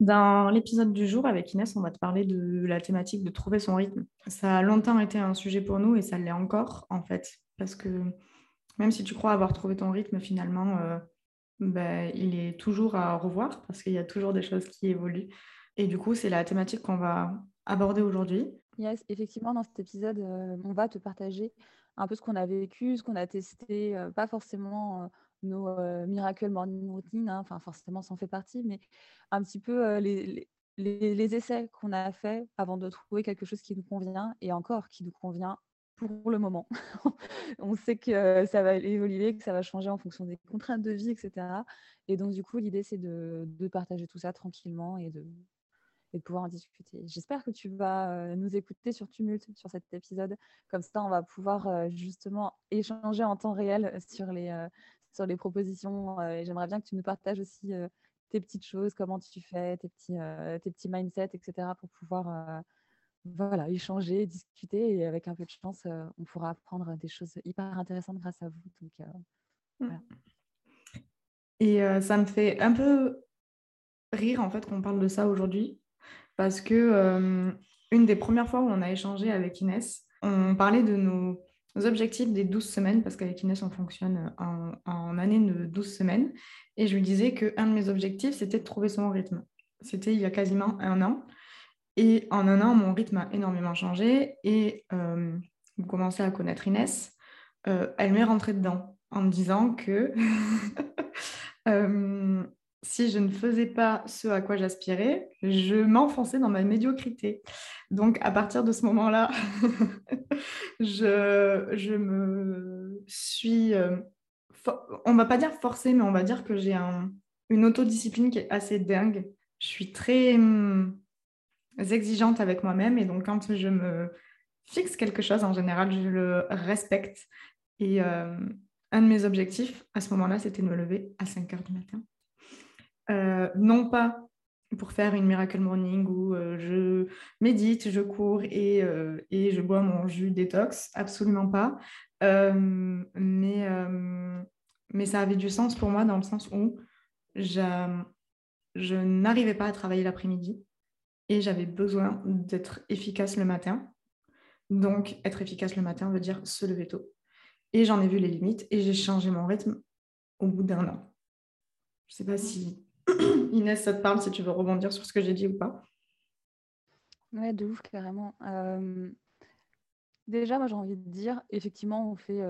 Dans l'épisode du jour avec Inès, on va te parler de la thématique de trouver son rythme. Ça a longtemps été un sujet pour nous et ça l'est encore en fait, parce que même si tu crois avoir trouvé ton rythme, finalement, euh, ben, il est toujours à revoir parce qu'il y a toujours des choses qui évoluent. Et du coup, c'est la thématique qu'on va aborder aujourd'hui. Yes, effectivement, dans cet épisode, euh, on va te partager un peu ce qu'on a vécu, ce qu'on a testé, euh, pas forcément nos Miracle Morning Routine, hein, forcément ça en fait partie, mais un petit peu les, les, essais qu'on a fait avant de trouver quelque chose qui nous convient et encore qui nous convient pour le moment. on sait que ça va évoluer, que ça va changer en fonction des contraintes de vie, etc. Et donc du coup l'idée c'est de, partager tout ça tranquillement et de, et de pouvoir en discuter. J'espère que tu vas nous écouter sur Tumult sur cet épisode. Comme ça, on va pouvoir justement échanger en temps réel sur les, sur les propositions. Euh, et j'aimerais bien que tu nous partages aussi euh, tes petites choses, comment tu fais, tes petits, euh, tes petits mindsets, etc. pour pouvoir voilà, échanger, discuter. Et avec un peu de chance, on pourra apprendre des choses hyper intéressantes grâce à vous. Donc, mmh. Et ça me fait un peu rire en fait qu'on parle de ça aujourd'hui parce que une des premières fois où on a échangé avec Inès, on parlait de nos objectifs des 12 semaines, parce qu'avec Inès, on fonctionne en, en, année de 12 semaines. Et je lui disais qu'un de mes objectifs, c'était de trouver son rythme. C'était il y a quasiment un an. Et en un an, mon rythme a énormément changé. Et euh, vous commencez à connaître Inès. Euh, elle m'est rentrée dedans en me disant que euh, si je ne faisais pas ce à quoi j'aspirais, je m'enfonçais dans ma médiocrité. Donc, à partir de ce moment-là, je, me suis, euh, on va pas dire forcée, mais on va dire que j'ai une autodiscipline qui est assez dingue. Je suis très hum, exigeante avec moi-même et donc quand je me fixe quelque chose, en général, je le respecte. Et euh, un de mes objectifs à ce moment-là, c'était de me lever à 5 heures du matin. Euh, non pas pour faire une miracle morning où euh, je médite, je cours et, euh, et, je bois mon jus détox, absolument pas. mais, mais ça avait du sens pour moi dans le sens où je, je n'arrivais pas à travailler l'après-midi et j'avais besoin d'être efficace le matin. Donc, être efficace le matin veut dire se lever tôt. Et j'en ai vu les limites et j'ai changé mon rythme au bout d'un an. Je ne sais pas si Inès, ça te parle si tu veux rebondir sur ce que j'ai dit ou pas? Ouais, de ouf, carrément. Déjà, moi, j'ai envie de dire, effectivement, on fait.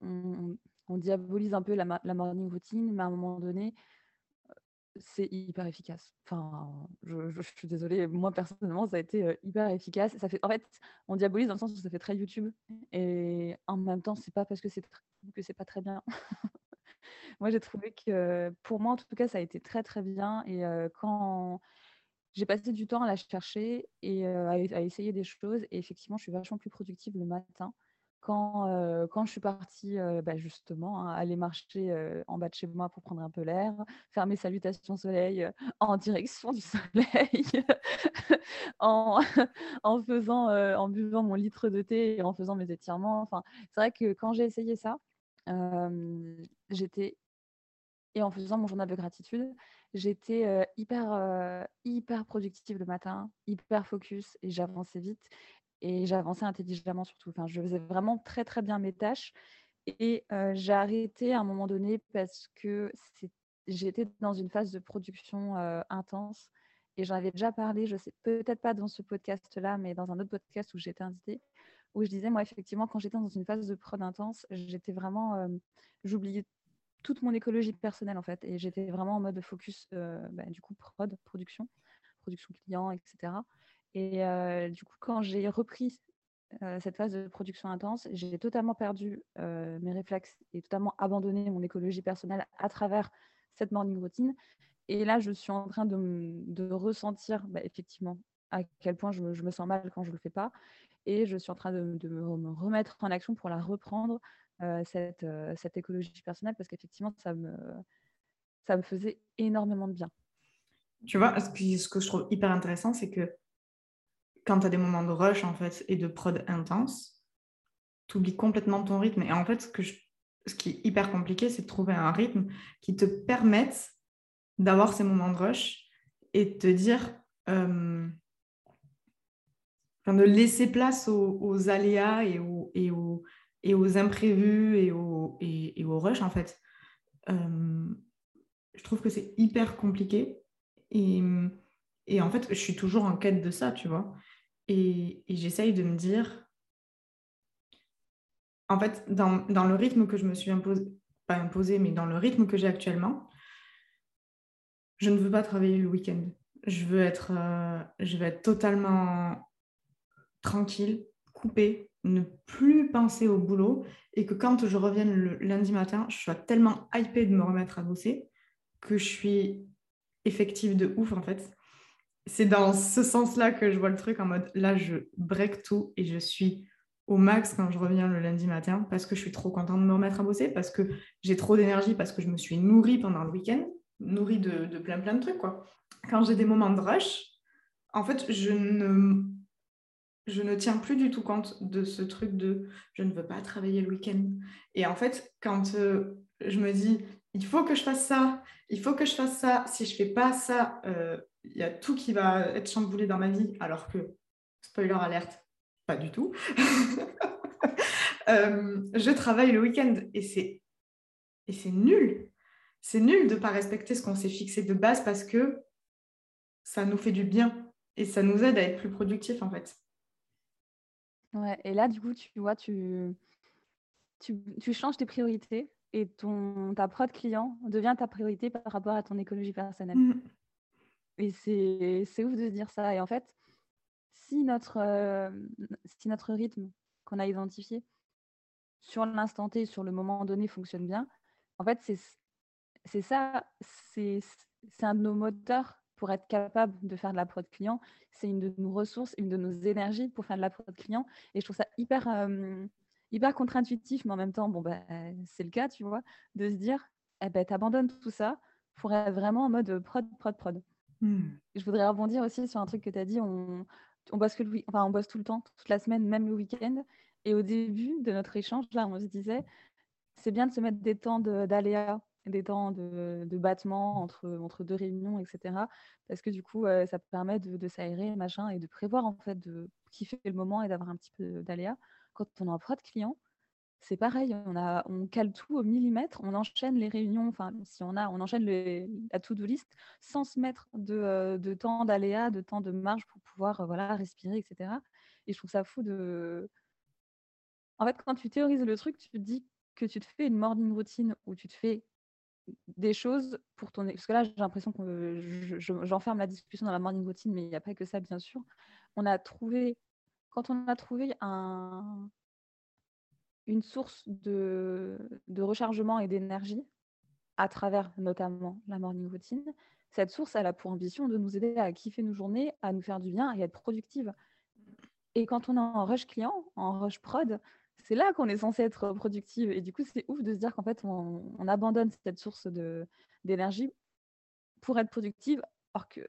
On, diabolise un peu la, morning routine, mais à un moment donné, c'est hyper efficace. Enfin, je, suis désolée, moi personnellement, ça a été hyper efficace. Ça fait, en fait, on diabolise dans le sens où ça fait très YouTube, et en même temps, c'est pas parce que c'est que c'est pas très bien. Moi, j'ai trouvé que pour moi, en tout cas, ça a été très, très bien. Et quand j'ai passé du temps à la chercher et à, essayer des choses, et effectivement, je suis vachement plus productive le matin. Quand, quand je suis partie bah, justement hein, aller marcher en bas de chez moi pour prendre un peu l'air, faire mes salutations soleil en direction du soleil, en, en, faisant, en buvant mon litre de thé et en faisant mes étirements. Enfin, c'est vrai que quand j'ai essayé ça, j'étais et en faisant mon journal de gratitude, j'étais hyper, hyper productive le matin, hyper focus et j'avançais vite et j'avançais intelligemment surtout. Enfin, je faisais vraiment très très bien mes tâches et j'ai arrêté à un moment donné parce que j'étais dans une phase de production intense et j'en avais déjà parlé, je sais peut-être pas dans ce podcast-là, mais dans un autre podcast où j'étais invitée, où je disais, moi, effectivement, quand j'étais dans une phase de prod intense, j'étais vraiment, j'oubliais toute mon écologie personnelle en fait. Et j'étais vraiment en mode focus, euh, bah, du coup, prod, production, production client, etc. Et euh, du coup, quand j'ai repris euh, cette phase de production intense, j'ai totalement perdu mes réflexes et totalement abandonné mon écologie personnelle à travers cette morning routine. Et là, je suis en train de, ressentir bah, effectivement à quel point je me, sens mal quand je ne le fais pas. Et je suis en train de, de, me remettre en action pour la reprendre cette, cette, écologie personnelle parce qu'effectivement, ça me, ça me faisait énormément de bien. Tu vois, ce que, je trouve hyper intéressant, c'est que quand tu as des moments de rush en fait, et de prod intense, tu oublies complètement ton rythme. Et en fait, ce, qui est hyper compliqué, c'est de trouver un rythme qui te permette d'avoir ces moments de rush, et te dire, de laisser place aux, aléas et aux, imprévus et aux, et, rushs, en fait. Euh, je trouve que c'est hyper compliqué. Et, en fait, je suis toujours en quête de ça, tu vois. Et, j'essaye de me dire, en fait, dans, le rythme que je me suis imposé, pas imposé, mais dans le rythme que j'ai actuellement, je ne veux pas travailler le week-end. Je euh, je veux être totalement tranquille, coupée, ne plus penser au boulot et que quand je revienne le lundi matin, je sois tellement hypée de me remettre à bosser que je suis effective de ouf en fait. C'est dans ce sens-là que je vois le truc en mode là, je break tout et je suis au max quand je reviens le lundi matin parce que je suis trop contente de me remettre à bosser, parce que j'ai trop d'énergie, parce que je me suis nourrie pendant le week-end, nourrie de, de plein plein de trucs. Quoi. Quand j'ai des moments de rush, en fait, je ne je ne tiens plus du tout compte de ce truc de je ne veux pas travailler le week-end. Et en fait, quand euh, je me dis il faut que je fasse ça, il faut que je fasse ça, si je fais pas ça, euh, il y a tout qui va être chamboulé dans ma vie, alors que, spoiler alerte, pas du tout. Euh, je travaille le week-end et c'est et c'est nul. C'est nul de ne pas respecter ce qu'on s'est fixé de base parce que ça nous fait du bien et ça nous aide à être plus productif en fait. Ouais, et là, du coup, tu vois, tu, tu, changes tes priorités et ton, ta prod client devient ta priorité par rapport à ton écologie personnelle. Mmh. Et c'est ouf de se dire ça. Et en fait, si notre, euh, si notre rythme qu'on a identifié sur l'instant T, sur le moment donné, fonctionne bien, en fait, c'est ça, c'est un de nos moteurs pour être capable de faire de la prod client. C'est une de nos ressources, une de nos énergies pour faire de la prod client. Et je trouve ça hyper, hyper contre-intuitif, mais en même temps, bon, bah, c'est le cas, tu vois, de se dire, eh ben, tu abandonnes tout ça pour être vraiment en mode prod, prod, prod. Mmh. Je voudrais rebondir aussi sur un truc que tu as dit. On, on, bosse que le, enfin, on bosse tout le temps, toute la semaine, même le week-end. Et au début de notre échange, là, on se disait, c'est bien de se mettre des temps d'aléas des temps de, de, battement entre, entre deux réunions, etc. Parce que du coup, euh, ça permet de, s'aérer, machin, et de prévoir en fait de kiffer le moment et d'avoir un petit peu d'aléa. Quand on est en prod client, c'est pareil, on, a, on cale tout au millimètre, on enchaîne les réunions, enfin, si on a, on enchaîne la to-do list sans se mettre de, euh, de temps d'aléa, de temps de marge pour pouvoir euh, voilà, respirer, etc. Et je trouve ça fou de. En fait, quand tu théorises le truc, tu te dis que tu te fais une morning routine où tu te fais des choses pour ton... Parce que là, j'ai l'impression que j'enferme la discussion dans la morning routine, mais il n'y a pas que ça, bien sûr. On a trouvé, quand on a trouvé un... une source de, de rechargement et d'énergie, à travers notamment la morning routine, cette source, elle a pour ambition de nous aider à kiffer nos journées, à nous faire du bien et à être productive. Et quand on est en rush client, en rush prod, c'est là qu'on est censé être productive. Et du coup, c'est ouf de se dire qu'en fait, on, abandonne cette source d'énergie pour être productive, alors que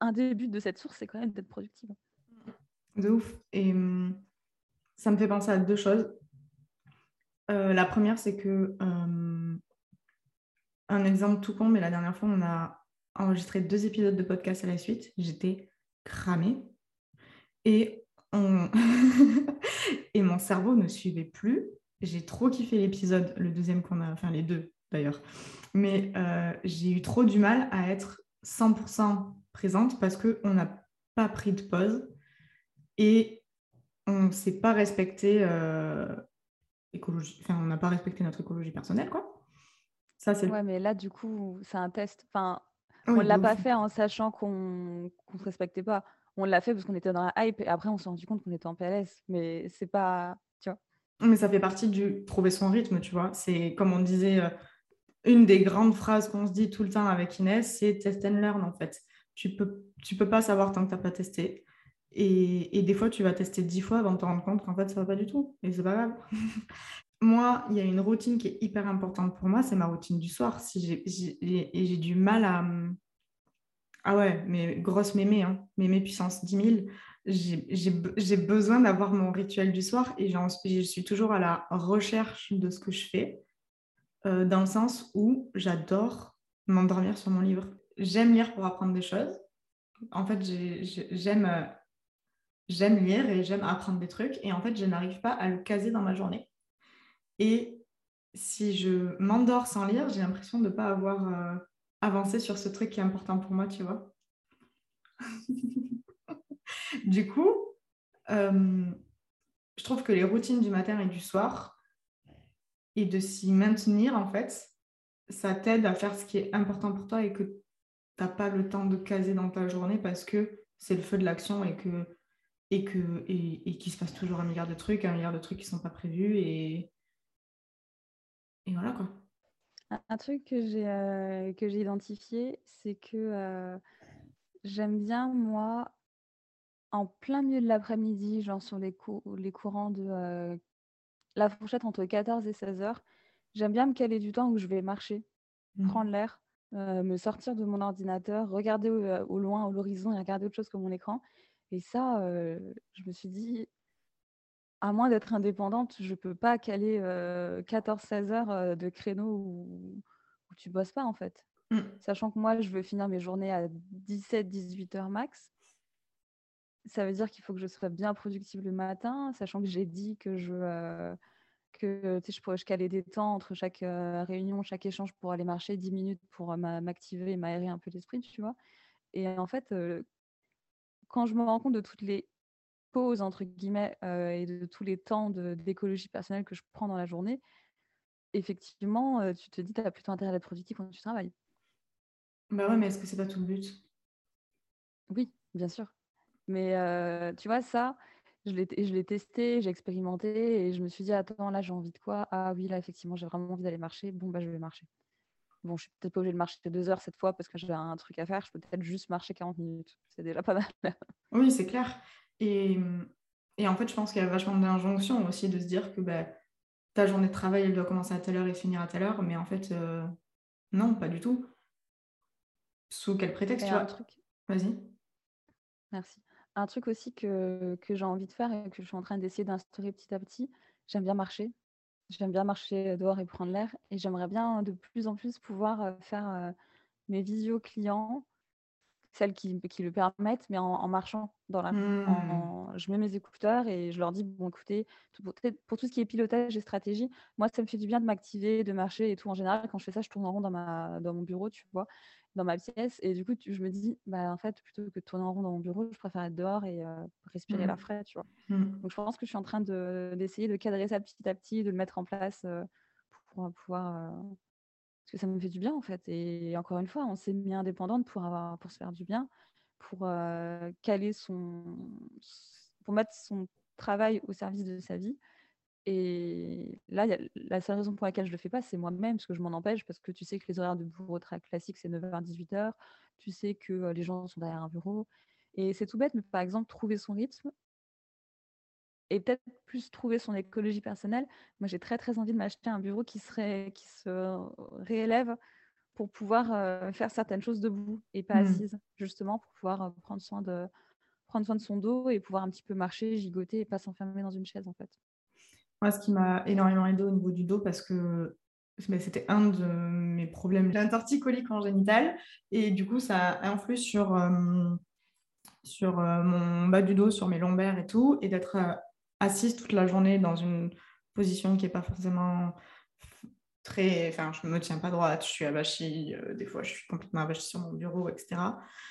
un des buts de cette source, c'est quand même d'être productive. De ouf. Et hum, ça me fait penser à deux choses. Euh, la première, c'est que hum, un exemple tout con, mais la dernière fois, on a enregistré deux épisodes de podcast à la suite. J'étais cramée. Et et mon cerveau ne suivait plus. J'ai trop kiffé l'épisode, le deuxième qu'on a, enfin les deux d'ailleurs. Mais euh, j'ai eu trop du mal à être 100% présente parce qu'on n'a pas pris de pause et on ne s'est pas respecté euh, écologie, enfin on n'a pas respecté notre écologie personnelle quoi. Ça c'est. Ouais, mais là du coup c'est un test. Enfin, on ne l'a pas fait en sachant qu'on ne se respectait pas on l'a fait parce qu'on était dans la hype et après on s'est rendu compte qu'on était en PLS. Mais c'est pas. Tu vois. Mais ça fait partie du trouver son rythme, tu vois. C'est comme on disait, euh, une des grandes phrases qu'on se dit tout le temps avec Inès, c'est test and learn en fait. Tu peux, tu peux pas savoir tant que tu n'as pas testé. Et, et, des fois, tu vas tester dix fois avant de te rendre compte qu'en fait, ça va pas du tout. Et c'est pas grave. moi, il y a une routine qui est hyper importante pour moi, c'est ma routine du soir. Si j'ai, et j'ai du mal à, ah ouais, mais grosse mémé, hein. mémé puissance 10 000. J'ai besoin d'avoir mon rituel du soir et je suis toujours à la recherche de ce que je fais, euh, dans le sens où j'adore m'endormir sur mon livre. j'aime lire pour apprendre des choses. En fait, j'aime euh, j'aime lire et j'aime apprendre des trucs. Et en fait, je n'arrive pas à le caser dans ma journée. Et si je m'endors sans lire, j'ai l'impression de ne pas avoir euh, avancé sur ce truc qui est important pour moi, tu vois. du coup, euh, je trouve que les routines du matin et du soir, et de s'y maintenir, en fait, ça t'aide à faire ce qui est important pour toi et que tu n'as pas le temps de caser dans ta journée parce que c'est le feu de l'action et que et que et, qu'il se passe toujours un milliard de trucs, un milliard de trucs qui sont pas prévus et et voilà quoi. Un truc que j'ai euh, que j'ai identifié, c'est que euh, j'aime bien moi en plein milieu de l'après-midi, genre sur les, les courants de euh, la fourchette entre 14 et 16 heures, j'aime bien me caler du temps où je vais marcher, mmh. prendre l'air, me sortir de mon ordinateur, regarder au, au loin, à l'horizon et regarder autre chose que mon écran. Et ça, je me suis dit, à moins d'être indépendante, je ne peux pas caler 14-16 heures de créneau où, tu tu bosses pas, en fait. Mmh. Sachant que moi, je veux finir mes journées à 17-18 heures max. Ça veut dire qu'il faut que je sois bien productive le matin, sachant que j'ai dit que je, que je pourrais je caler des temps entre chaque réunion, chaque échange pour aller marcher 10 minutes pour m'activer et m'aérer un peu l'esprit, tu vois. Et en fait, quand je me rends compte de toutes les pauses, entre guillemets, euh, et de tous les temps d'écologie personnelle que je prends dans la journée, effectivement, euh, tu te dis, tu as plutôt intérêt à être productif quand tu travailles. Bah ouais, mais est-ce que c'est pas tout le but? Oui, bien sûr. Mais euh, tu vois, ça, je l'ai testé, j'ai expérimenté et je me suis dit, attends, là, j'ai envie de quoi? Ah oui, là, effectivement, j'ai vraiment envie d'aller marcher. Bon, bah, je vais marcher. Bon, je suis peut-être pas obligée de marcher deux heures cette fois parce que j'ai un truc à faire. Je peux peut-être juste marcher 40 minutes. C'est déjà pas mal. oui, c'est clair. Et, et, en fait, je pense qu'il y a vachement d'injonction aussi de se dire que bah, ta journée de travail, elle doit commencer à telle heure et finir à telle heure. Mais en fait, euh, non, pas du tout. Sous quel prétexte, tu vois? truc... Vas-y. Merci. Un truc aussi que, que j'ai envie de faire et que je suis en train d'essayer d'instaurer petit à petit, j'aime bien marcher. J'aime bien marcher dehors et prendre l'air et j'aimerais bien de plus en plus pouvoir, faire, mes visio clients, celles qui qui le permettent, mais en marchant dans la mmh. je mets mes écouteurs et je leur dis: «Bon écoutez, pour tout ce qui est pilotage et stratégie, moi ça me fait du bien de m'activer, de marcher et tout». En général, quand je fais ça, je tourne en rond dans ma dans mon bureau, tu vois? dans ma pièce. Et du coup, je me dis, bah, en fait, plutôt que de tourner en rond dans mon bureau, je préfère être dehors et respirer la mmh. l'air tu vois. Mmh. Donc, je pense que je suis en train d'essayer de, cadrer ça petit à petit, de le mettre en place pour pouvoir. Parce que ça me fait du bien, en fait. Et encore une fois, on s'est mis indépendante pour, avoir, pour se faire du bien, pour caler son. pour mettre son travail au service de sa vie. Et là, la seule raison pour laquelle je le fais pas, c'est moi-même, parce que je m'en empêche, parce que tu sais que les horaires de bureau très classiques, c'est 9h, 18h. Tu sais que les gens sont derrière un bureau. Et c'est tout bête, mais par exemple, trouver son rythme et peut-être plus trouver son écologie personnelle. Moi, j'ai très, très envie de m'acheter un bureau qui, serait, qui se réélève pour pouvoir faire certaines choses debout et pas mmh. assise, justement, pour pouvoir prendre, soin de, prendre soin de son dos et pouvoir un petit peu marcher, gigoter et pas s'enfermer dans une chaise, en fait. Moi, ce qui m'a énormément aidé au niveau du dos, parce que c'était un de mes problèmes, j'ai un torticolis congénital, et du coup, ça influe sur, euh, sur euh, mon bas du dos, sur mes lombaires et tout, et d'être euh, assise toute la journée dans une position qui n'est pas forcément très... Enfin, je ne me tiens pas droite, je suis avachie, des fois je suis complètement avachie sur mon bureau, etc.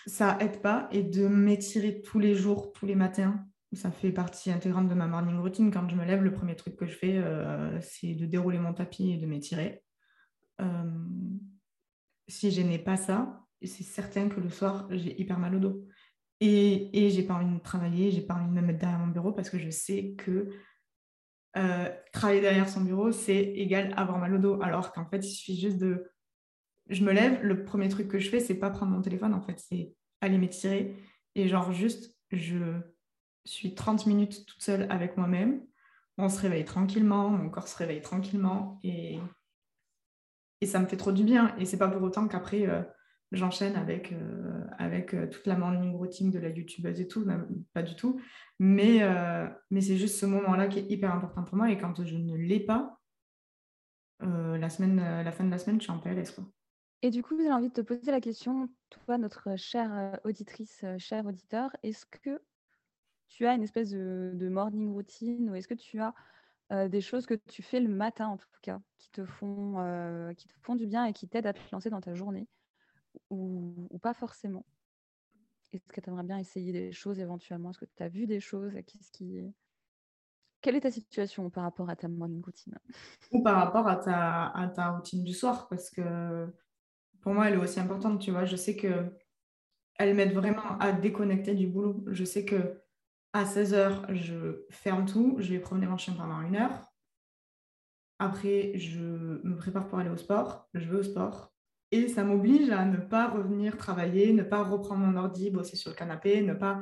Ça aide pas, et de m'étirer tous les jours, tous les matins, ça fait partie intégrante de ma morning routine. Quand je me lève, le premier truc que je fais, euh, c'est de dérouler mon tapis et de m'étirer. Euh, si je n'ai pas ça, c'est certain que le soir, j'ai hyper mal au dos. Et, j'ai pas envie de travailler, j'ai pas envie de me mettre derrière mon bureau parce que je sais que euh, travailler derrière son bureau, c'est égal avoir mal au dos. Alors qu'en fait, il suffit juste de. Je me lève, le premier truc que je fais, c'est pas prendre mon téléphone, en fait, c'est aller m'étirer. Et genre, juste, je je suis 30 minutes toute seule avec moi-même. On se réveille tranquillement, mon corps se réveille tranquillement et, et ça me fait trop du bien. Et c'est pas pour autant qu'après, euh, j'enchaîne avec, euh, avec euh, toute la morning routine de la youtubeuse et tout, pas du tout. Mais, mais c'est juste ce moment-là qui est hyper important pour moi. Et quand je ne l'ai pas, la, semaine, la fin de la semaine, je suis en PLS. Quoi. Et du coup, j'ai envie de te poser la question, toi, notre chère auditrice, cher auditeur, est-ce que tu as une espèce de, morning routine ou est-ce que tu as des choses que tu fais le matin en tout cas qui te font, qui te font du bien et qui t'aident à te lancer dans ta journée? Ou, ou pas forcément Est-ce que tu aimerais bien essayer des choses éventuellement? Est-ce que tu as vu des choses? Qu'est-ce qui... Quelle est ta situation par rapport à ta morning routine? Ou par rapport à ta, ta routine du soir Parce que pour moi, elle est aussi importante, tu vois. Je sais que elle m'aide vraiment à déconnecter du boulot. Je sais que à 16h, je ferme tout, je vais promener mon chien pendant une heure. Après, je me prépare pour aller au sport, je vais au sport. Et ça m'oblige à ne pas revenir travailler, ne pas reprendre mon ordi, bosser sur le canapé, ne pas,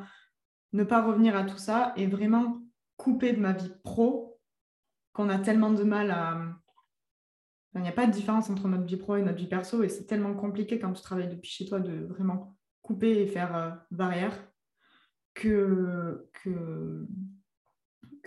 ne pas revenir à tout ça et vraiment couper de ma vie pro qu'on a tellement de mal à, il n'y a pas de différence entre notre vie pro et notre vie perso et c'est tellement compliqué quand tu travailles depuis chez toi de vraiment couper et faire euh, barrière que, que,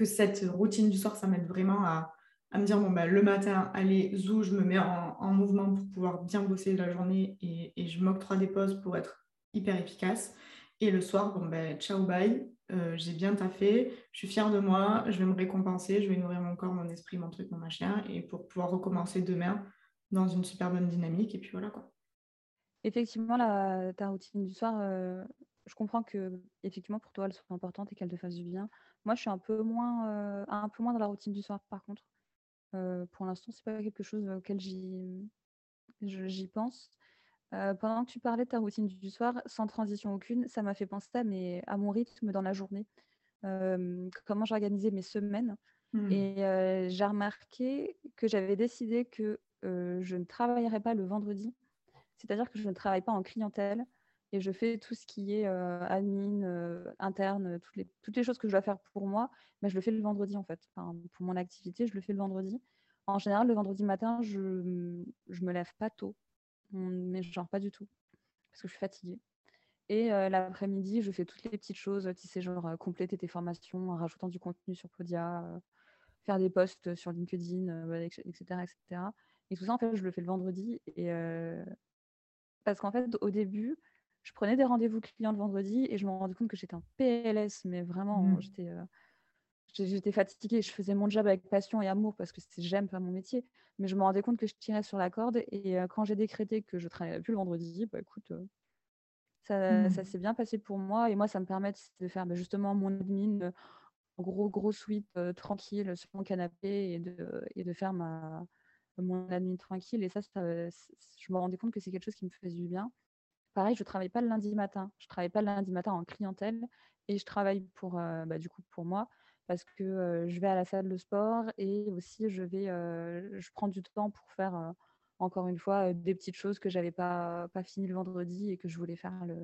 cette routine du soir, ça m'aide vraiment à, me dire, bon, bah, le matin, allez, zou, je me mets en, mouvement pour pouvoir bien bosser la journée et, et je m'octroie des pauses pour être hyper efficace. Et le soir, bon, ben, ciao, bye, euh, j'ai bien taffé, je suis fière de moi, je vais me récompenser, je vais nourrir mon corps, mon esprit, mon truc, mon machin, et pour pouvoir recommencer demain dans une super bonne dynamique. Et puis voilà quoi. Effectivement, ta routine du soir, euh, je comprends que effectivement pour toi elle soit importante et qu'elle te fasse du bien. Moi, je suis un peu moins, euh, un peu moins dans la routine du soir par contre. Pour l'instant, c'est pas quelque chose auquel j'y, pense. Euh, pendant que tu parlais de ta routine du soir, sans transition aucune, ça m'a fait penser à, mes, à mon rythme dans la journée, euh, comment j'organisais mes semaines. Hmm. Et euh, j'ai remarqué que j'avais décidé que je ne travaillerais pas le vendredi, c'est-à-dire que je ne travaille pas en clientèle et je fais tout ce qui est admin, interne, toutes les, toutes les choses que je dois faire pour moi, mais je le fais le vendredi en fait. pour mon activité, je le fais le vendredi. En général, le vendredi matin, je ne me lève pas tôt mais genre pas du tout, parce que je suis fatiguée. Et euh, l'après-midi, je fais toutes les petites choses, tu sais, genre euh, compléter tes formations en rajoutant du contenu sur Podia, euh, faire des posts sur LinkedIn, etc., etc. Et tout ça, en fait, je le fais le vendredi. Et, parce qu'en fait, au début, je prenais des rendez-vous clients le vendredi et je me rendais compte que j'étais en PLS, mais vraiment, mmh. j'étais j'étais fatiguée, je faisais mon job avec passion et amour parce que j'aime faire mon métier, mais je me rendais compte que je tirais sur la corde et euh, quand j'ai décrété que je travaillais plus le vendredi, bah écoute, euh, ça, ça mmh. s'est bien passé pour moi et moi ça me permet de faire bah, justement mon admin euh, en gros gros suite tranquille sur mon canapé et de, et de faire ma, mon admin tranquille et ça, je me rendais compte que c'est quelque chose qui me faisait du bien. Pareil, je travaille pas le lundi matin, je travaille pas le lundi matin en clientèle et je travaille pour bah, du coup pour moi parce que je vais à la salle de sport et aussi je vais, je prends du temps pour faire encore une fois des petites choses que j'avais pas pas fini le vendredi et que je voulais faire le,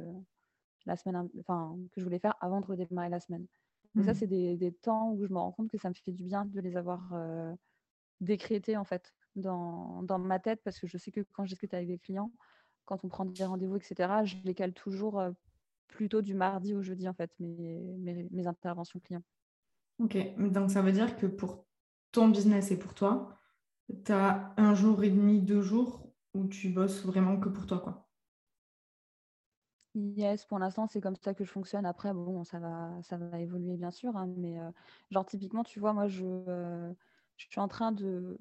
la semaine, enfin que je voulais faire avant de redémarrer la semaine. Et ça, mmh. c'est des, des, temps où je me rends compte que ça me fait du bien de les avoir décrétés en fait dans, dans, ma tête parce que je sais que quand je discute avec des clients, quand on prend des rendez-vous, etc., je les cale toujours plutôt du mardi au jeudi en fait, mes, mes, mes interventions clients. Ok, donc ça veut dire que pour ton business et pour toi, tu as un jour et demi, deux jours où tu bosses vraiment que pour toi, quoi. Yes, pour l'instant, c'est comme ça que je fonctionne. Après, bon, ça va, ça va évoluer, bien sûr. Hein, mais euh, genre, typiquement, tu vois, moi, je, euh, je suis en train de...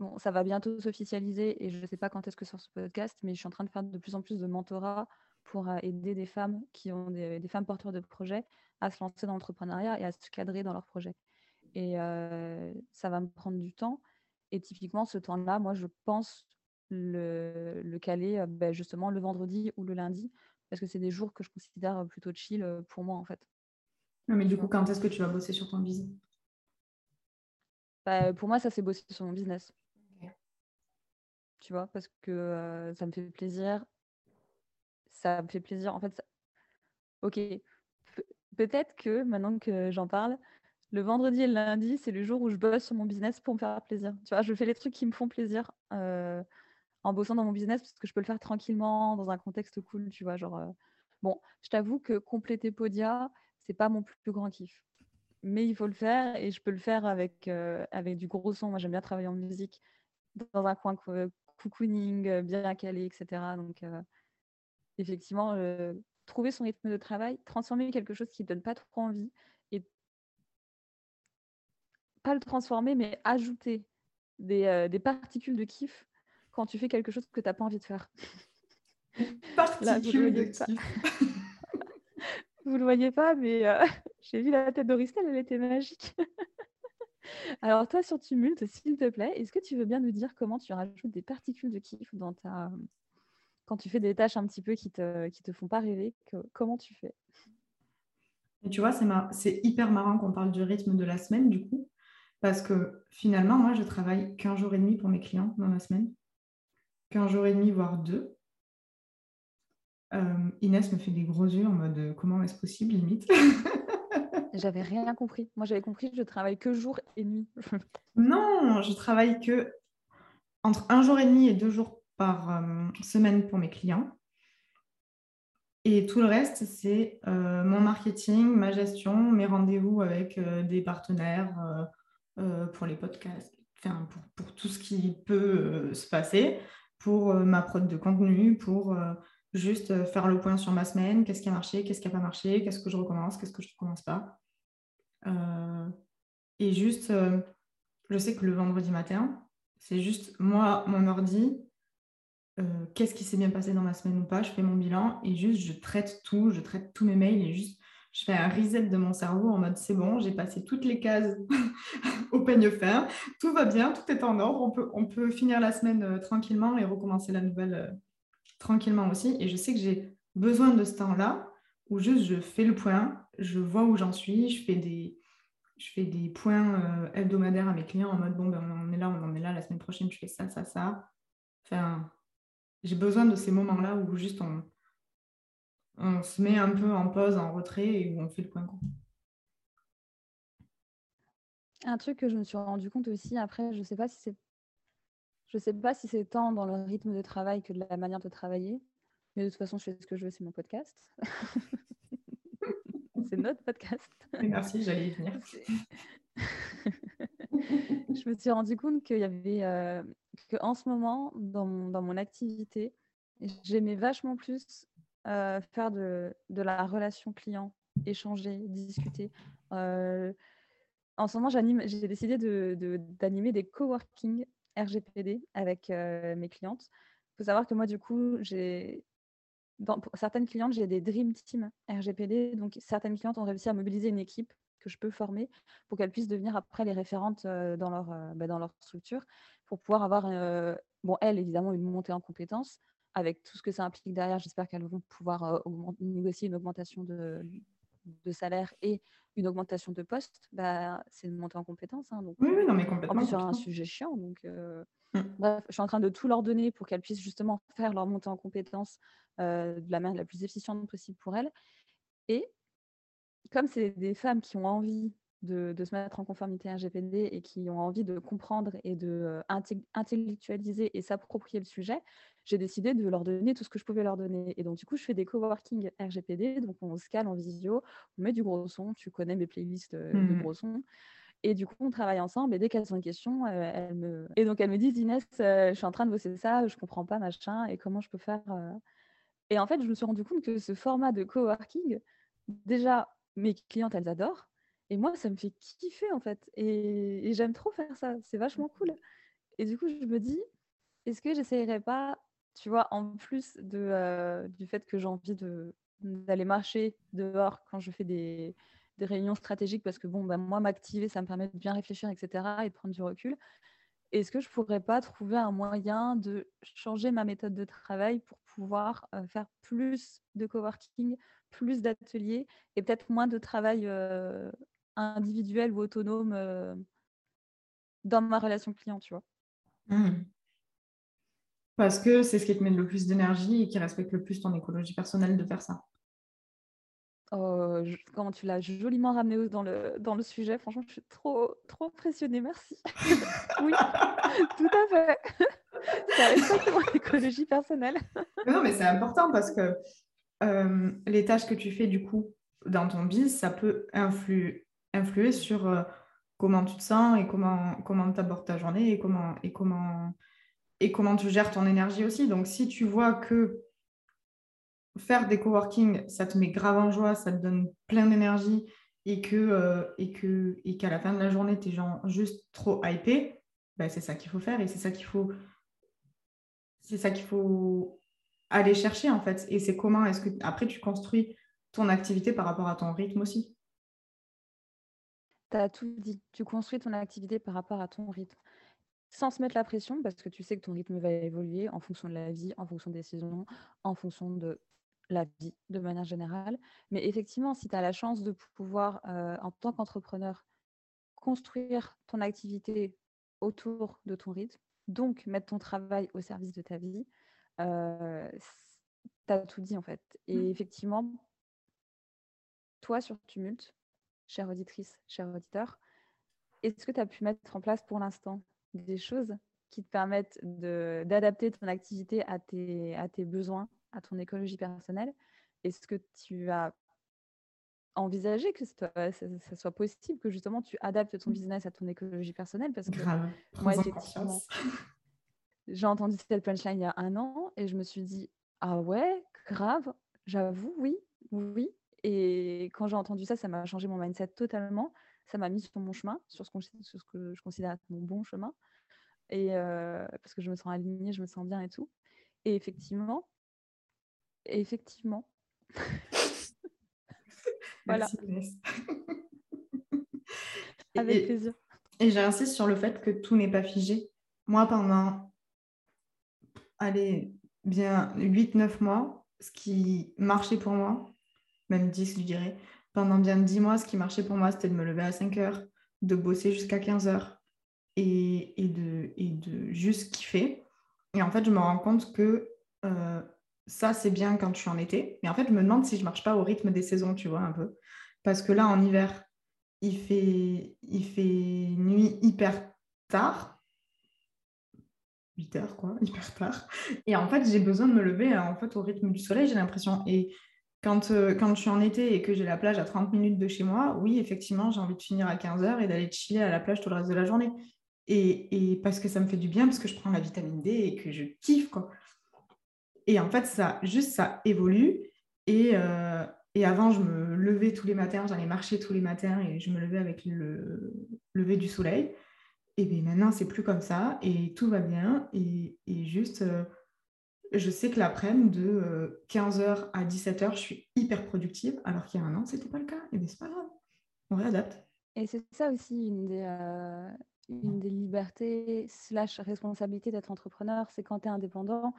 Bon, ça va bientôt s'officialiser et je ne sais pas quand est-ce que sur ce podcast, mais je suis en train de faire de plus en plus de mentorat pour euh, aider des femmes qui ont des, des femmes porteurs de projets à se lancer dans l'entrepreneuriat et à se cadrer dans leur projet. Et euh, ça va me prendre du temps. Et typiquement, ce temps-là, moi, je pense le, le caler euh, ben, justement le vendredi ou le lundi, parce que c'est des jours que je considère plutôt chill pour moi, en fait. mais du coup, quand est-ce que tu vas bosser sur ton business? Bah, Pour moi, ça, c'est bosser sur mon business. Tu vois, parce que ça me fait plaisir. Ça me fait plaisir. En fait, ok, peut-être que maintenant que j'en parle, le vendredi et le lundi, c'est le jour où je bosse sur mon business pour me faire plaisir. Tu vois, je fais les trucs qui me font plaisir en bossant dans mon business parce que je peux le faire tranquillement dans un contexte cool, tu vois. Genre, bon, je t'avoue que compléter Podia, c'est pas mon plus grand kiff. Mais il faut le faire et je peux le faire avec, avec du gros son. Moi, j'aime bien travailler en musique dans un coin cocooning, bien calé, etc. Donc, effectivement, trouver son rythme de travail, transformer quelque chose qui ne donne pas trop envie et pas le transformer, mais ajouter des, des particules de kiff quand tu fais quelque chose que tu n'as pas envie de faire. Particules de kiff. vous le voyez pas, mais j'ai vu la tête d'Auristel, elle était magique. Alors toi, sur Tumult, s'il te plaît, est-ce que tu veux bien nous dire comment tu rajoutes des particules de kiff dans ta quand tu fais des tâches un petit peu qui te, qui te font pas rêver, comment tu fais? Et tu vois, c'est hyper marrant qu'on parle du rythme de la semaine, du coup, parce que finalement, moi, je travaille qu'un jour et demi pour mes clients dans la semaine, qu'un jour et demi, voire deux. Euh, Inès me fait des gros yeux en mode euh, comment est-ce possible, limite? J'avais rien compris. Moi, j'avais compris que je travaille que jour et nuit. non, je travaille que entre un jour et demi et deux jours par euh, semaine pour mes clients. Et tout le reste, c'est euh, mon marketing, ma gestion, mes rendez-vous avec euh, des partenaires pour les podcasts, enfin, pour, tout ce qui peut se passer, pour ma prod de contenu, pour juste faire le point sur ma semaine, qu'est-ce qui a marché, qu'est-ce qui n'a pas marché, qu'est-ce que je recommence, qu'est-ce que je ne recommence pas. et juste, je sais que le vendredi matin, c'est juste moi, mon ordi, euh, qu'est-ce qui s'est bien passé dans ma semaine ou pas, je fais mon bilan et juste je traite tout, je traite tous mes mails et juste je fais un reset de mon cerveau en mode c'est bon, j'ai passé toutes les cases au peigne fin, tout va bien, tout est en ordre, on peut, on peut finir la semaine euh, tranquillement et recommencer la nouvelle euh, tranquillement aussi. Et je sais que j'ai besoin de ce temps-là où juste je fais le point, je vois où j'en suis, je fais des, je fais des points hebdomadaires à mes clients en mode bon, ben, on est là, on en est là, la semaine prochaine, je fais ça, ça, ça. Enfin, j'ai besoin de ces moments-là où juste on, on se met un peu en pause, en retrait et où on fait le point. Un truc que je me suis rendu compte aussi, après, je ne sais pas si c'est je sais pas si c'est tant dans le rythme de travail que de la manière de travailler, mais de toute façon, je fais ce que je veux, c'est mon podcast. c'est notre podcast. Merci, j'allais y venir. je me suis rendu compte qu'il y avait euh, en ce moment, dans mon, activité, j'aimais vachement plus euh, faire de, la relation client, échanger, discuter. Euh, en ce moment, j'ai décidé d'animer des coworking RGPD avec euh, mes clientes. Il faut savoir que moi, du coup, j'ai dans, pour certaines clientes, j'ai des Dream Team RGPD. Donc, certaines clientes ont réussi à mobiliser une équipe que je peux former pour qu'elles puissent devenir après les référentes dans leur, bah, dans leur structure pour pouvoir avoir, bon, elles, évidemment, une montée en compétences avec tout ce que ça implique derrière. J'espère qu'elles vont pouvoir négocier une augmentation de, de, salaire et une augmentation de poste. Bah, c'est une montée en compétences. Hein, donc, oui, oui, non, mais complètement. En plus, sur un sujet chiant. Donc, mmh. bref, je suis en train de tout leur donner pour qu'elles puissent justement faire leur montée en compétences de la manière la plus efficiente possible pour elles. Et comme c'est des femmes qui ont envie de, se mettre en conformité RGPD et qui ont envie de comprendre et de euh, intellectualiser et s'approprier le sujet, j'ai décidé de leur donner tout ce que je pouvais leur donner. Et donc, du coup, je fais des coworking RGPD. Donc, on se cale en visio, on met du gros son. Tu connais mes playlists euh, de mmh. gros son. Et du coup, on travaille ensemble. Et dès qu'elles ont une question, euh, elles me... Et donc, elles me disent, Inès, je suis en train de bosser ça, je comprends pas, machin, et comment je peux faire. Et en fait, je me suis rendu compte que ce format de coworking, déjà, mes clientes, elles adorent. Et moi, ça me fait kiffer en fait. Et, j'aime trop faire ça. C'est vachement cool. Et du coup, je me dis, est-ce que j'essayerais pas, tu vois, en plus de, euh, du fait que j'ai envie d'aller marcher dehors quand je fais des, des réunions stratégiques, parce que bon, bah, moi, m'activer, ça me permet de bien réfléchir, etc., et de prendre du recul. Est-ce que je pourrais pas trouver un moyen de changer ma méthode de travail pour pouvoir euh, faire plus de coworking, plus d'ateliers et peut-être moins de travail euh, individuel ou autonome euh, dans ma relation client, tu vois. Mmh. Parce que c'est ce qui te met le plus d'énergie et qui respecte le plus ton écologie personnelle de faire ça. Oh, comment tu l'as joliment ramené dans le, dans le sujet. Franchement, je suis trop, trop impressionnée. Merci. oui, tout à fait. ça respecte mon écologie personnelle. non, mais c'est important parce que euh, les tâches que tu fais du coup dans ton biz, ça peut influer, influer sur euh, comment tu te sens et comment comment tu abordes ta journée et comment et comment et comment tu gères ton énergie aussi. Donc, si tu vois que faire des coworking, ça te met grave en joie, ça te donne plein d'énergie et que euh, et que et qu'à la fin de la journée, tu es genre juste trop hypé, ben, c'est ça qu'il faut faire et c'est ça qu'il faut c'est ça qu'il faut aller chercher en fait. Et c'est comment est-ce que après tu construis ton activité par rapport à ton rythme aussi. Tu as tout dit. Tu construis ton activité par rapport à ton rythme. Sans se mettre la pression, parce que tu sais que ton rythme va évoluer en fonction de la vie, en fonction des saisons, en fonction de la vie de manière générale. Mais effectivement, si tu as la chance de pouvoir, euh, en tant qu'entrepreneur, construire ton activité autour de ton rythme, donc mettre ton travail au service de ta vie, euh, tu as tout dit en fait. Et mmh. effectivement, toi sur Tumult, chère auditrice, cher auditeur, est-ce que tu as pu mettre en place pour l'instant des choses qui te permettent d'adapter ton activité à tes, à tes besoins, à ton écologie personnelle? Est-ce que tu as envisagé que ça, soit possible, que justement tu adaptes ton business à ton écologie personnelle? Parce que moi, effectivement, j'ai entendu cette punchline il y a un an et je me suis dit, ah ouais, grave, j'avoue, oui, oui. Et quand j'ai entendu ça, ça m'a changé mon mindset totalement. Ça m'a mis sur mon chemin, sur ce, que je considère être mon bon chemin. Et euh, parce que je me sens alignée, je me sens bien et tout. Et effectivement, effectivement. voilà. Avec plaisir. Et j'insiste sur le fait que tout n'est pas figé. Moi, pendant, allez, bien 8-9 mois, ce qui marchait pour moi, même 10, je dirais, pendant bien 10 mois, ce qui marchait pour moi, c'était de me lever à 5 heures, de bosser jusqu'à 15 heures et, de, et de juste kiffer. Et en fait, je me rends compte que euh, ça, c'est bien quand je suis en été. Mais en fait, je me demande si je marche pas au rythme des saisons, tu vois, un peu. Parce que là, en hiver, il fait, il fait nuit hyper tard. 8 heures, quoi, hyper tard. Et en fait, j'ai besoin de me lever en fait, au rythme du soleil, j'ai l'impression. Et quand, euh, quand je suis en été et que j'ai la plage à 30 minutes de chez moi, oui, effectivement, j'ai envie de finir à 15 heures et d'aller chiller à la plage tout le reste de la journée. Et, et, parce que ça me fait du bien, parce que je prends la vitamine D et que je kiffe, quoi. Et en fait, ça, juste, ça évolue. Et, euh, et avant, je me levais tous les matins, j'allais marcher tous les matins et je me levais avec le lever du soleil. Et bien maintenant, c'est plus comme ça et tout va bien. Et, et juste, euh, je sais que l'après-midi, de 15h euh, à 17h, je suis hyper productive, alors qu'il y a un an, ce n'était pas le cas. Et bien, c'est pas grave, on réadapte. Et c'est ça aussi une des, une des libertés slash responsabilités d'être entrepreneur, c'est quand tu es indépendant,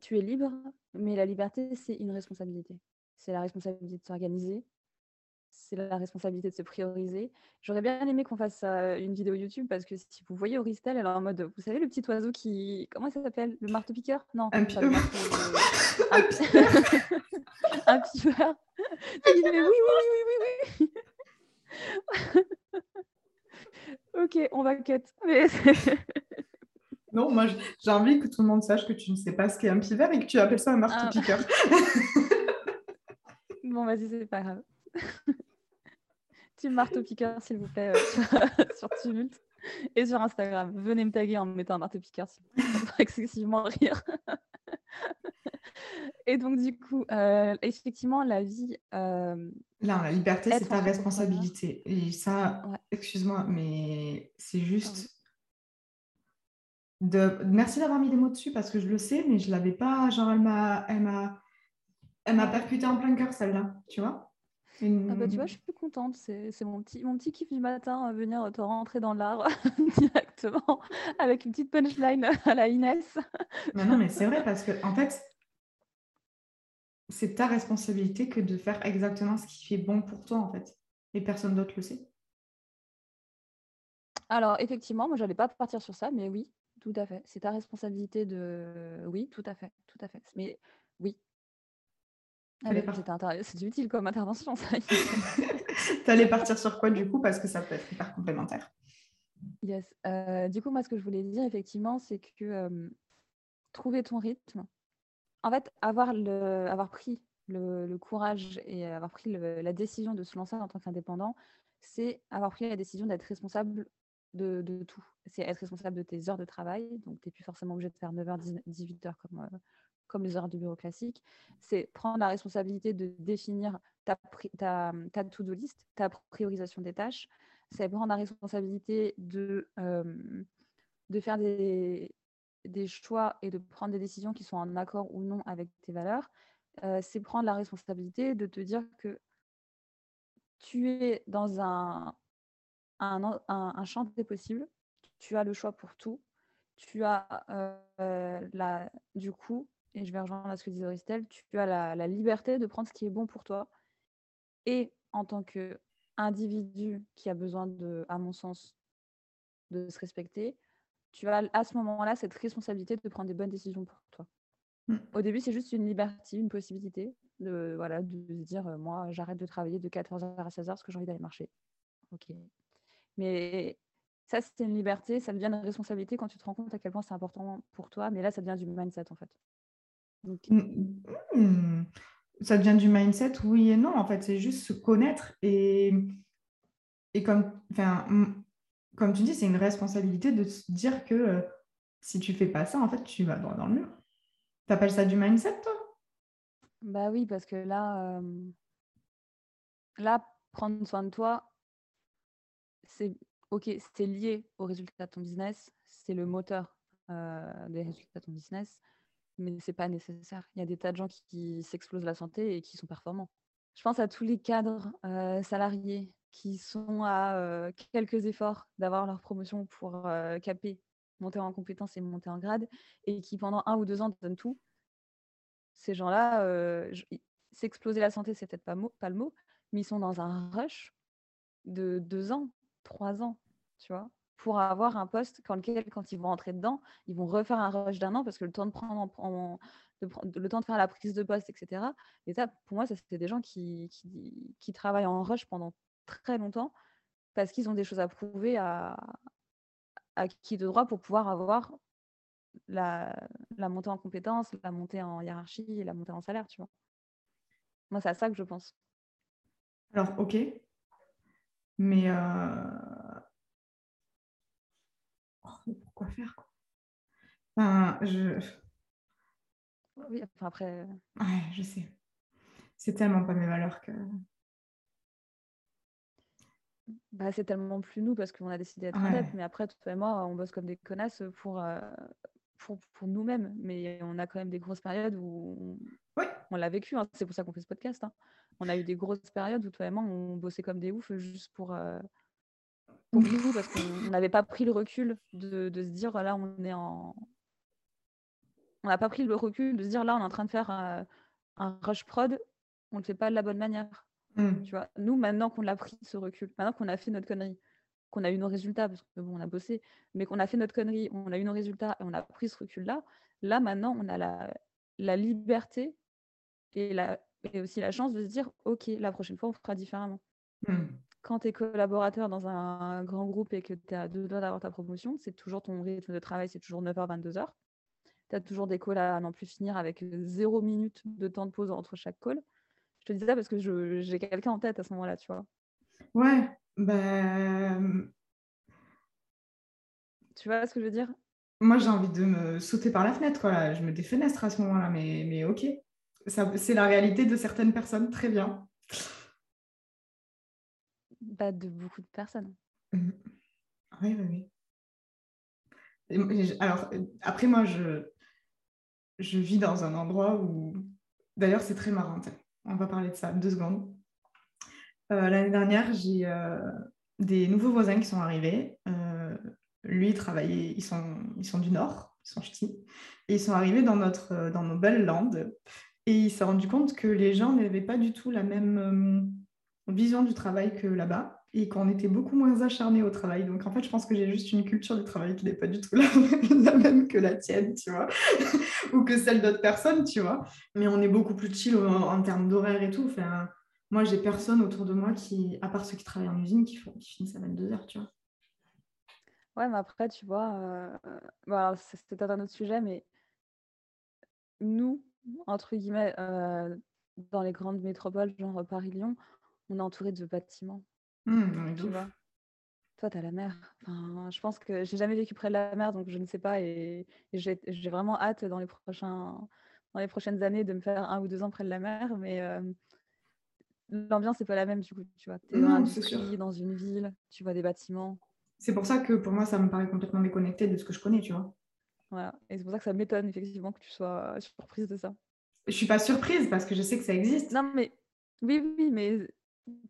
tu es libre, mais la liberté, c'est une responsabilité. C'est la responsabilité de s'organiser, c'est la responsabilité de se prioriser. J'aurais bien aimé qu'on fasse une vidéo YouTube parce que si vous voyez Auristel, elle est en mode, vous savez, le petit oiseau qui. Comment ça s'appelle? Le marteau-piqueur? Non. Un, piqueur. un, un piqueur. oui, oui, oui, oui, oui, oui. ok, on va cut. non, moi, j'ai envie que tout le monde sache que tu ne sais pas ce qu'est un pivert et que tu appelles ça un marteau-piqueur. Ah. bon, vas-y, c'est pas grave. Tu marteau-piqueur, s'il vous plaît, euh, sur Tumult et sur Instagram. Venez me taguer en me mettant un marteau-piqueur, s'il vous plaît. excessivement rire. Et donc, du coup, euh, effectivement, la vie. Euh, Là, la liberté, c'est ta responsabilité. Et ça, excuse-moi, mais c'est juste. De... Merci d'avoir mis des mots dessus parce que je le sais, mais je l'avais pas. Genre, elle m'a, elle m'a, elle m'a percuté en plein cœur celle-là, tu vois. Ah bah, tu vois, je suis contente. C'est, mon petit, mon petit kiff du matin, venir te rentrer dans l'art directement avec une petite punchline à la Inès. mais non, mais c'est vrai parce que en fait, c'est ta responsabilité que de faire exactement ce qui fait bon pour toi, en fait. Et personne d'autre le sait. Alors, effectivement, moi, je n'allais pas partir sur ça, mais oui, tout à fait. C'est ta responsabilité de. Oui, tout à fait, tout à fait. Mais oui. Ah c'est utile comme intervention, ça. tu allais partir sur quoi, du coup, parce que ça peut être hyper complémentaire. Yes. Euh, du coup, moi, ce que je voulais dire, effectivement, c'est que euh, trouver ton rythme, en fait, avoir, le, avoir pris le, courage et avoir pris la décision de se lancer en tant qu'indépendant, c'est avoir pris la décision d'être responsable de, tout. C'est être responsable de tes heures de travail. Donc, tu n'es plus forcément obligé de faire 9h, 18h comme, euh, comme les heures de bureau classiques. C'est prendre la responsabilité de définir ta, ta, ta to-do list, ta priorisation des tâches. C'est prendre la responsabilité de, euh, de faire des, des choix et de prendre des décisions qui sont en accord ou non avec tes valeurs. Euh, c'est prendre la responsabilité de te dire que tu es dans un, un, champ des possibles, tu as le choix pour tout, tu as euh, la, du coup, et je vais rejoindre ce que disait Auristel, tu as la, liberté de prendre ce qui est bon pour toi. Et en tant qu'individu qui a besoin, de, à mon sens, de se respecter, tu as à ce moment-là cette responsabilité de prendre des bonnes décisions pour toi. Mmh. Au début, c'est juste une liberté, une possibilité de, voilà, de se dire, euh, moi, j'arrête de travailler de 14h à 16h parce que j'ai envie d'aller marcher. Ok. Mais ça, c'est une liberté, ça devient une responsabilité quand tu te rends compte à quel point c'est important pour toi. Mais là, ça devient du mindset, en fait. Mmh. Ça devient du mindset, oui et non. En fait, c'est juste se connaître. Et, et comme, comme tu dis, c'est une responsabilité de se dire que euh, si tu fais pas ça, en fait, tu vas droit dans le mur. T'appelles ça du mindset, toi? Bah oui, parce que là, là, prendre soin de toi, c'est ok, c'est lié au résultat de ton business, c'est le moteur des résultats de ton business, mais c'est pas nécessaire. Il y a des tas de gens qui, s'explosent la santé et qui sont performants. Je pense à tous les cadres salariés qui sont à quelques efforts d'avoir leur promotion pour caper, monter en compétence et monter en grade, et qui pendant un ou deux ans donnent tout. Ces gens-là, s'exploser la santé, c'est peut-être pas, pas le mot, mais ils sont dans un rush de deux ans, trois ans, tu vois, pour avoir un poste quand, lequel, quand ils vont rentrer dedans, ils vont refaire un rush d'un an parce que le temps de prendre en, le temps de faire la prise de poste, etc. Et ça, pour moi, ça c'était des gens qui, qui, travaillent en rush pendant très longtemps parce qu'ils ont des choses à prouver à, à qui de droit pour pouvoir avoir la, montée en compétences, la montée en hiérarchie la montée en salaire, tu vois. Moi, c'est à ça que je pense. Alors, ok, mais euh... pourquoi faire quoi enfin, je... Oui, enfin après. Euh, ouais, je sais. C'est tellement pas mes valeurs que. Bah, c'est tellement plus nous parce qu'on a décidé d'être ouais. mais après, toi et moi, on bosse comme des connasses pour, euh, pour, pour nous-mêmes. Mais on a quand même des grosses périodes où on l'a vécu. Hein. C'est pour ça qu'on fait ce podcast. Hein on a eu des grosses périodes où toi et moi, on bossait comme des oufs juste pour, euh, pour nous, parce qu'on n'avait pas pris le recul de, se dire, là, on est en... On n'a pas pris le recul de se dire, là, on est en train de faire euh, un rush prod, on ne le fait pas de la bonne manière. Mm. Tu vois Nous, maintenant qu'on a pris ce recul, maintenant qu'on a fait notre connerie, qu'on a eu nos résultats, parce que bon, on a bossé, mais qu'on a fait notre connerie, on a eu nos résultats et on a pris ce recul-là, là, maintenant, on a la, la liberté et la, et aussi la chance de se dire, OK, la prochaine fois, on fera différemment. Mmh. Quand tu es collaborateur dans un grand groupe et que tu as deux doigts d'avoir ta promotion, c'est toujours ton rythme de travail, c'est toujours 9h, 22h. Tu as toujours des calls à n'en plus finir avec zéro minute de temps de pause entre chaque call. Je te dis ça parce que j'ai quelqu'un en tête à ce moment-là, tu vois. Ouais, ben... Tu vois ce que je veux dire? Moi, j'ai envie de me sauter par la fenêtre. Quoi. Je me défenestre à ce moment-là, mais, mais ok c'est la réalité de certaines personnes, très bien. De beaucoup de personnes. Mmh. Oui, oui, oui. alors, après, moi, je, je vis dans un endroit où. D'ailleurs, c'est très marrant. On va parler de ça deux secondes. Euh, l'année dernière, j'ai euh, des nouveaux voisins qui sont arrivés. Euh, lui, il travaillait, ils sont, ils sont du Nord, ils sont ch'tis. Et ils sont arrivés dans, notre, dans nos belles landes. Et il s'est rendu compte que les gens n'avaient pas du tout la même euh, vision du travail que là-bas et qu'on était beaucoup moins acharnés au travail. Donc en fait, je pense que j'ai juste une culture du travail qui n'est pas du tout la, même que la tienne, tu vois, ou que celle d'autres personnes, tu vois. Mais on est beaucoup plus chill en, termes d'horaire et tout. Enfin, moi, j'ai personne autour de moi qui, à part ceux qui travaillent en usine, qui, finissent à 22 heures, tu vois. Ouais, mais après, tu vois, euh... c'était un autre sujet, mais nous, entre guillemets, euh, dans les grandes métropoles, genre Paris-Lyon, on est entouré de bâtiments. Mmh, tu vois toi, tu as la mer. Enfin, je pense que j'ai jamais vécu près de la mer, donc je ne sais pas. Et, j'ai vraiment hâte dans les, prochains, dans les prochaines années de me faire un ou deux ans près de la mer. Mais euh, l'ambiance n'est pas la même, du coup. Tu vois, es dans dans une ville, tu vois des bâtiments. C'est pour ça que pour moi, ça me paraît complètement déconnecté de ce que je connais, tu vois. Voilà. Et c'est pour ça que ça m'étonne, effectivement, que tu sois surprise de ça. Je suis pas surprise parce que je sais que ça existe. Non, mais oui, oui, mais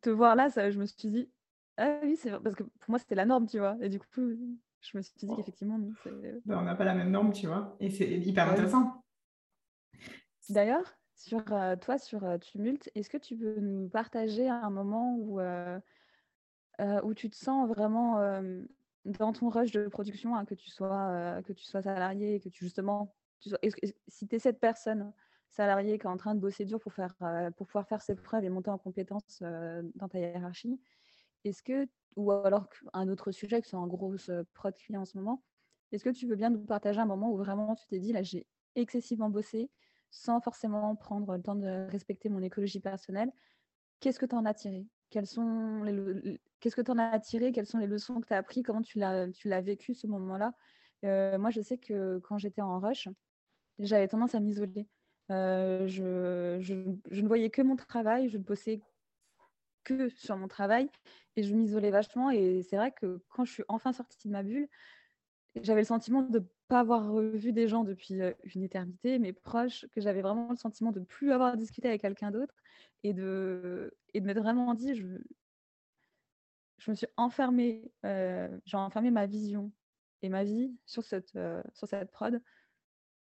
te voir là, ça, je me suis dit, ah oui, c'est parce que pour moi, c'était la norme, tu vois. Et du coup, je me suis dit qu'effectivement, non. Ben, on n'a pas la même norme, tu vois. Et c'est hyper intéressant. D'ailleurs, sur euh, toi, sur euh, Tumult, est-ce que tu peux nous partager un moment où, euh, où tu te sens vraiment dans ton rush de production, hein, que, tu sois, que tu sois salarié, que tu justement, tu sois, si tu es cette personne salariée qui est en train de bosser dur pour, faire, pour pouvoir faire ses preuves et monter en compétences dans ta hiérarchie, est-ce que, ou alors un autre sujet qui sont en grosse prod client en ce moment, est-ce que tu veux bien nous partager un moment où vraiment tu t'es dit, là, j'ai excessivement bossé sans forcément prendre le temps de respecter mon écologie personnelle. Qu'est-ce que tu en as tiré? Quels sont les, Qu'est-ce que tu as tiré? Quelles sont les leçons que tu as apprises Comment tu l'as, tu l'as vécu ce moment-là? Moi, je sais que quand j'étais en rush, j'avais tendance à m'isoler. Je, je, ne voyais que mon travail, je ne bossais que sur mon travail et je m'isolais vachement. Et c'est vrai que quand je suis enfin sortie de ma bulle, j'avais le sentiment de ne pas avoir revu des gens depuis une éternité, mes proches, que j'avais vraiment le sentiment de ne plus avoir discuté avec quelqu'un d'autre et de, et de m'être vraiment dit, je, je me suis enfermée, j'ai enfermé ma vision et ma vie sur cette, sur cette prod.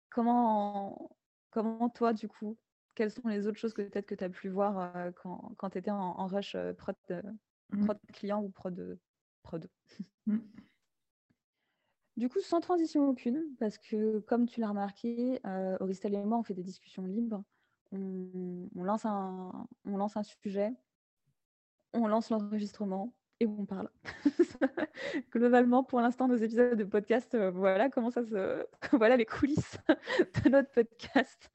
Comment, comment toi, du coup, quelles sont les autres choses que peut-être que tu as pu voir euh, quand, quand tu étais en, rush euh, prod, mmh. prod, client ou prod, prod? Mmh. Du coup, sans transition aucune, parce que comme tu l'as remarqué, Auristel et moi, on fait des discussions libres. On, on, lance un, on lance un sujet, on lance l'enregistrement et on parle. Globalement, pour l'instant, nos épisodes de podcast, euh, voilà comment ça se. voilà les coulisses de notre podcast.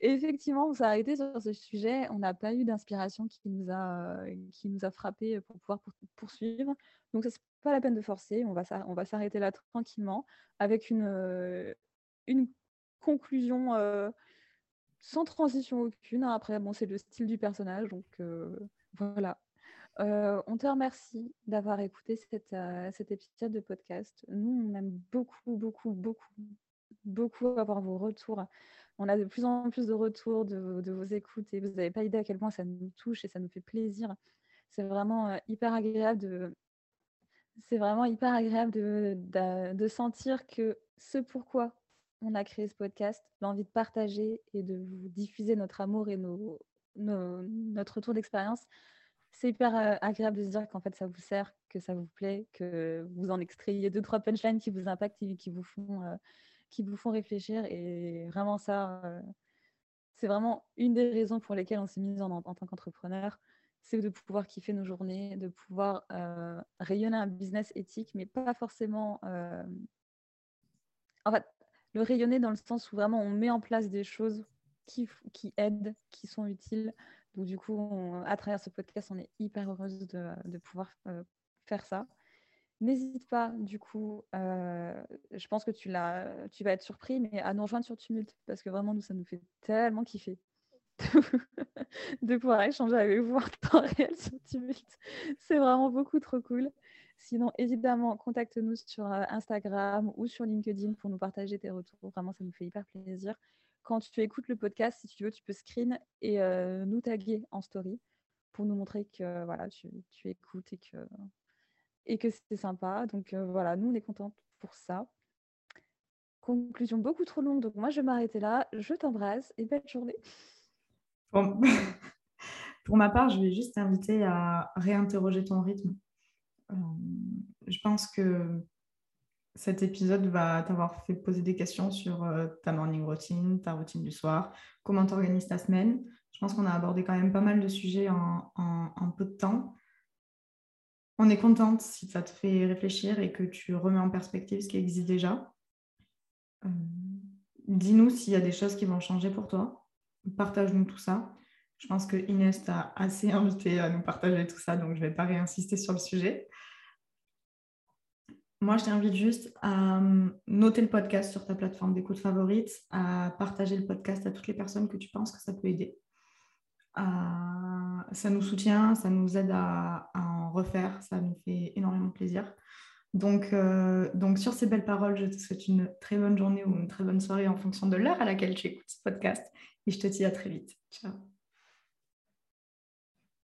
effectivement, on s'est arrêté sur ce sujet. On n'a pas eu d'inspiration qui nous a, qui nous a frappé pour pouvoir poursuivre. Donc, ce n'est pas la peine de forcer. On va, on va s'arrêter là tranquillement avec une, euh, une conclusion euh, sans transition aucune. Après, bon, c'est le style du personnage. Donc, euh, on te remercie d'avoir écouté cette, cet épisode de podcast. Nous, on aime beaucoup, beaucoup, beaucoup, beaucoup avoir vos retours on a de plus en plus de retours de, vos écoutes et vous n'avez pas idée à quel point ça nous touche et ça nous fait plaisir. C'est vraiment euh, hyper agréable de, c'est vraiment hyper agréable de, sentir que ce pourquoi on a créé ce podcast, l'envie de partager et de vous diffuser notre amour et notre retour d'expérience, c'est hyper agréable de se dire qu'en fait ça vous sert, que ça vous plaît, que vous en extrayez deux, trois punchlines qui vous impactent et qui vous font qui vous font réfléchir. Et vraiment, ça, c'est vraiment une des raisons pour lesquelles on s'est mis en, tant qu'entrepreneur. C'est de pouvoir kiffer nos journées, de pouvoir rayonner un business éthique, mais pas forcément. En fait, le rayonner dans le sens où vraiment on met en place des choses qui aident, qui sont utiles. Du coup, à travers ce podcast, on est hyper heureuse de, pouvoir faire ça. N'hésite pas, du coup, euh, je pense que tu, tu vas être surpris, mais à nous rejoindre sur Tumult, parce que vraiment, nous, ça nous fait tellement kiffer de pouvoir échanger avec vous en temps réel sur Tumult. C'est vraiment beaucoup trop cool. Sinon, évidemment, contacte-nous sur euh, Instagram ou sur LinkedIn pour nous partager tes retours. Vraiment, ça nous fait hyper plaisir. Quand tu écoutes le podcast, si tu veux, tu peux screen et euh, nous taguer en story pour nous montrer que voilà, tu, écoutes et que et que c'était sympa. Donc euh, voilà, nous, on est contents pour ça. Conclusion beaucoup trop longue, donc moi, je vais m'arrêter là. Je t'embrasse et belle journée. pour ma part, je vais juste t'inviter à réinterroger ton rythme. Euh, je pense que cet épisode va t'avoir fait poser des questions sur euh, ta morning routine, ta routine du soir, comment tu organises ta semaine? Je pense qu'on a abordé quand même pas mal de sujets en, peu de temps on est contente si ça te fait réfléchir et que tu remets en perspective ce qui existe déjà. Euh, dis-nous s'il y a des choses qui vont changer pour toi. Partage-nous tout ça. Je pense que Inès t'a assez invité à nous partager tout ça, donc je ne vais pas réinsister sur le sujet. Moi, je t'invite juste à hum, noter le podcast sur ta plateforme d'écoute favorite, à partager le podcast à toutes les personnes que tu penses que ça peut aider. ça nous soutient, ça nous aide à, en refaire, ça nous fait énormément plaisir. Donc, euh, donc, sur ces belles paroles, je te souhaite une très bonne journée ou une très bonne soirée en fonction de l'heure à laquelle tu écoutes ce podcast. Et je te dis à très vite. Ciao.